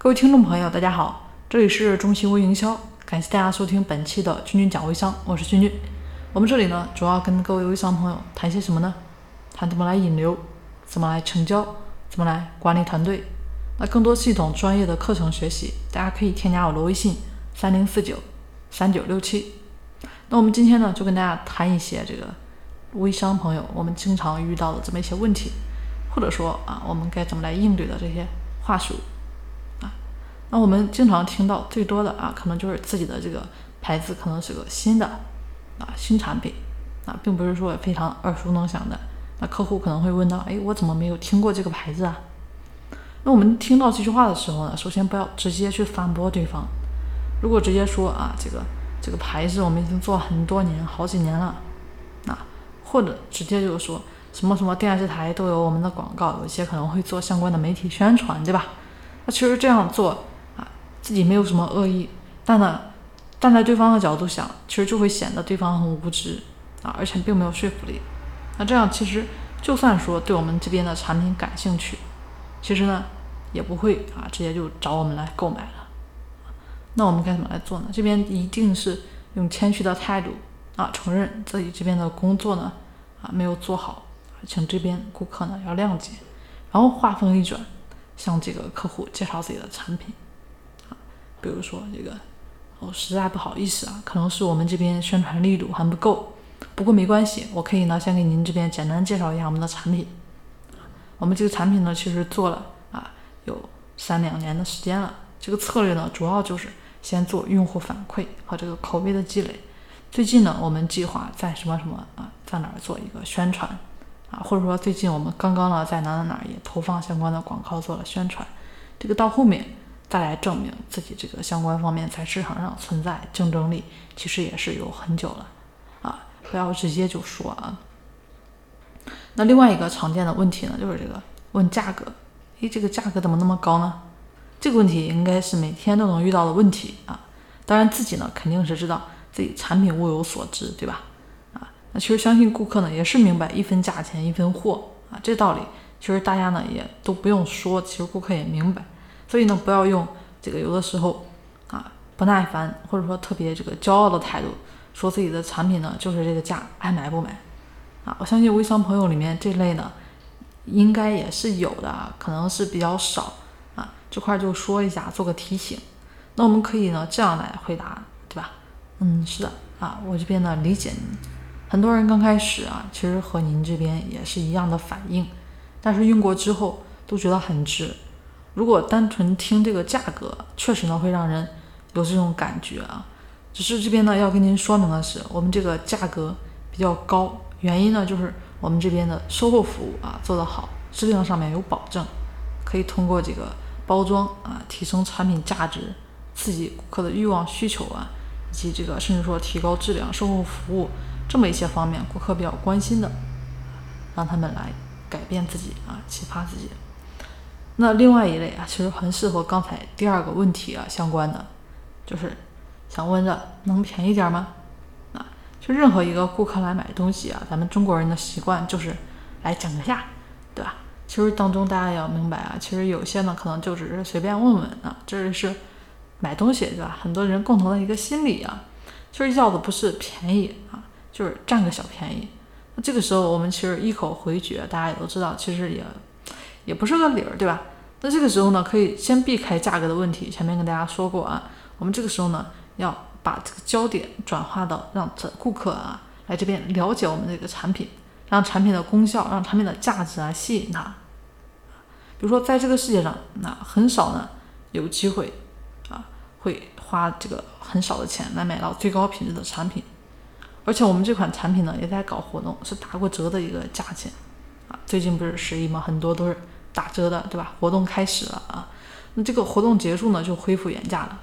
各位听众朋友，大家好，这里是中西微营销，感谢大家收听本期的君君讲微商，我是君君。我们这里呢，主要跟各位微商朋友谈些什么呢？谈怎么来引流，怎么来成交，怎么来管理团队。那更多系统专业的课程学习，大家可以添加我的微信三零四九三九六七。那我们今天呢，就跟大家谈一些这个微商朋友我们经常遇到的这么一些问题，或者说啊，我们该怎么来应对的这些话术。那我们经常听到最多的啊，可能就是自己的这个牌子可能是个新的啊新产品啊，并不是说非常耳熟能详的。那客户可能会问到，哎，我怎么没有听过这个牌子啊？那我们听到这句话的时候呢，首先不要直接去反驳对方。如果直接说啊，这个。这个牌子我们已经做很多年，好几年了，那或者直接就是说什么什么电视台都有我们的广告，有些可能会做相关的媒体宣传，对吧？那其实这样做，自己没有什么恶意，但呢，站在对方的角度想，其实就会显得对方很无知啊，而且并没有说服力。那这样其实就算说对我们这边的产品感兴趣，其实呢也不会啊直接就找我们来购买了。那我们该怎么来做呢？这边一定是用谦虚的态度啊，承认自己这边的工作呢啊没有做好，请这边顾客呢要谅解，然后话锋一转，向这个客户介绍自己的产品，比如说这个，哦实在不好意思啊，可能是我们这边宣传力度还不够，不过没关系，我可以呢先给您这边简单介绍一下我们的产品，我们这个产品呢其实做了啊有三两年的时间了，这个策略呢主要就是。先做用户反馈和这个口碑的积累。最近呢，我们计划在什么什么啊，在哪儿做一个宣传啊，或者说最近我们刚刚呢在哪哪哪也投放相关的广告做了宣传。这个到后面再来证明自己这个相关方面在市场上存在竞争力，其实也是有很久了啊，不要直接就说啊。那另外一个常见的问题呢，就是这个问价格，诶，这个价格怎么那么高呢？这个问题应该是每天都能遇到的问题啊，当然自己呢肯定是知道自己产品物有所值，对吧？啊，那其实相信顾客呢也是明白一分价钱一分货啊，这道理其实大家呢也都不用说，其实顾客也明白，所以呢不要用这个有的时候啊不耐烦或者说特别这个骄傲的态度，说自己的产品呢就是这个价，爱买不买啊。我相信微商朋友里面这类呢应该也是有的，可能是比较少啊。这块就说一下，做个提醒。那我们可以呢这样来回答，对吧？嗯，是的啊，我这边呢理解您。很多人刚开始啊，其实和您这边也是一样的反应，但是用过之后都觉得很值。如果单纯听这个价格，确实呢会让人有这种感觉啊。只是这边呢要跟您说明的是，我们这个价格比较高，原因呢就是我们这边的售后服务啊做得好，质量上面有保证，可以通过这个。包装啊，提升产品价值，刺激顾客的欲望需求啊，以及这个甚至说提高质量、售后服务这么一些方面，顾客比较关心的，让他们来改变自己啊，启发自己。那另外一类啊，其实很适合刚才第二个问题啊相关的，就是想问着能便宜点吗？啊，就任何一个顾客来买东西啊，咱们中国人的习惯就是来讲个价，对吧？其实当中大家也要明白啊，其实有些呢可能就只是随便问问啊，这是买东西对吧？很多人共同的一个心理啊，其实要的不是便宜啊，就是占个小便宜。那这个时候我们其实一口回绝，大家也都知道，其实也也不是个理儿，对吧？那这个时候呢，可以先避开价格的问题。前面跟大家说过啊，我们这个时候呢要把这个焦点转化到让这顾客啊来这边了解我们这个产品。让产品的功效，让产品的价值啊吸引他。比如说，在这个世界上，那很少呢有机会啊会花这个很少的钱来买到最高品质的产品。而且我们这款产品呢也在搞活动，是打过折的一个价钱啊。最近不是十一嘛，很多都是打折的，对吧？活动开始了啊，那这个活动结束呢就恢复原价了。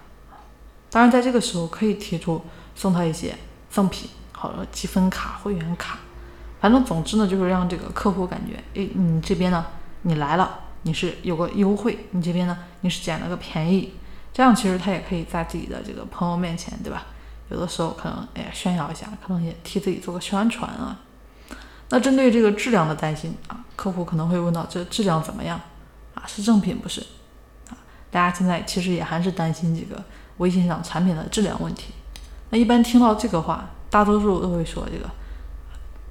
当然，在这个时候可以提出送他一些赠品，好了，积分卡、会员卡。反正总之呢，就是让这个客户感觉，哎，你这边呢，你来了，你是有个优惠，你这边呢，你是捡了个便宜，这样其实他也可以在自己的这个朋友面前，对吧？有的时候可能哎炫耀一下，可能也替自己做个宣传啊。那针对这个质量的担心啊，客户可能会问到，这质量怎么样啊？是正品不是？啊，大家现在其实也还是担心这个微信上产品的质量问题。那一般听到这个话，大多数都会说这个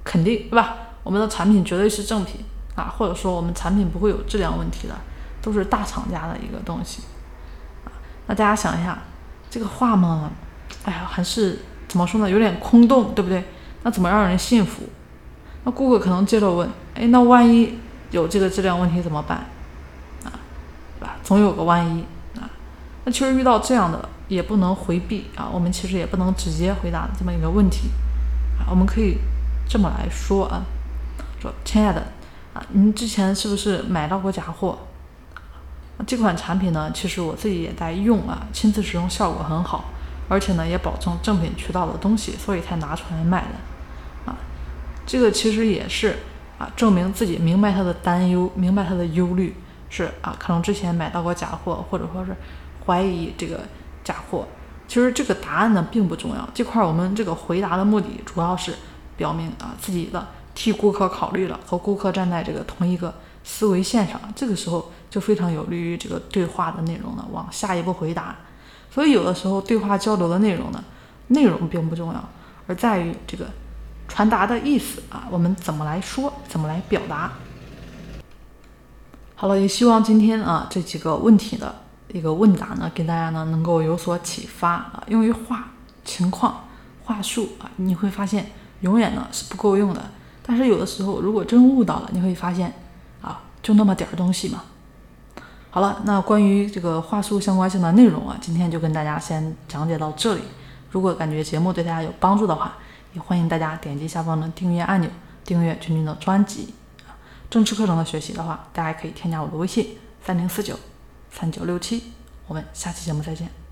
肯定对吧？我们的产品绝对是正品啊，或者说我们产品不会有质量问题的，都是大厂家的一个东西啊。那大家想一下，这个话嘛，哎呀，还是怎么说呢？有点空洞，对不对？那怎么让人信服？那顾客可能接着问：哎，那万一有这个质量问题怎么办？啊，对吧？总有个万一啊。那其实遇到这样的也不能回避啊，我们其实也不能直接回答这么一个问题啊。我们可以这么来说啊，说亲爱的啊，您之前是不是买到过假货？这款产品呢，其实我自己也在用啊，亲自使用效果很好，而且呢也保证正品渠道的东西，所以才拿出来卖的。这个其实也是啊，证明自己明白他的担忧，明白他的忧虑是啊，可能之前买到过假货，或者说是怀疑这个假货。其实这个答案呢并不重要，这块我们这个回答的目的主要是表明啊自己的替顾客考虑了，和顾客站在这个同一个思维线上，这个时候。就非常有利于这个对话的内容呢，往下一步回答。所以有的时候对话交流的内容呢，内容并不重要，而在于这个传达的意思啊，我们怎么来说，怎么来表达。好了，也希望今天啊这几个问题的一个问答呢，给大家呢能够有所启发啊。因为话、情况、话术啊，你会发现永远呢是不够用的。但是有的时候如果真悟到了，你会发现啊，就那么点儿东西嘛。好了，那关于这个话术相关性的内容啊，今天就跟大家先讲解到这里。如果感觉节目对大家有帮助的话，也欢迎大家点击下方的订阅按钮，订阅君君的专辑啊。正式课程的学习的话，大家可以添加我的微信三零四九三九六七。我们下期节目再见。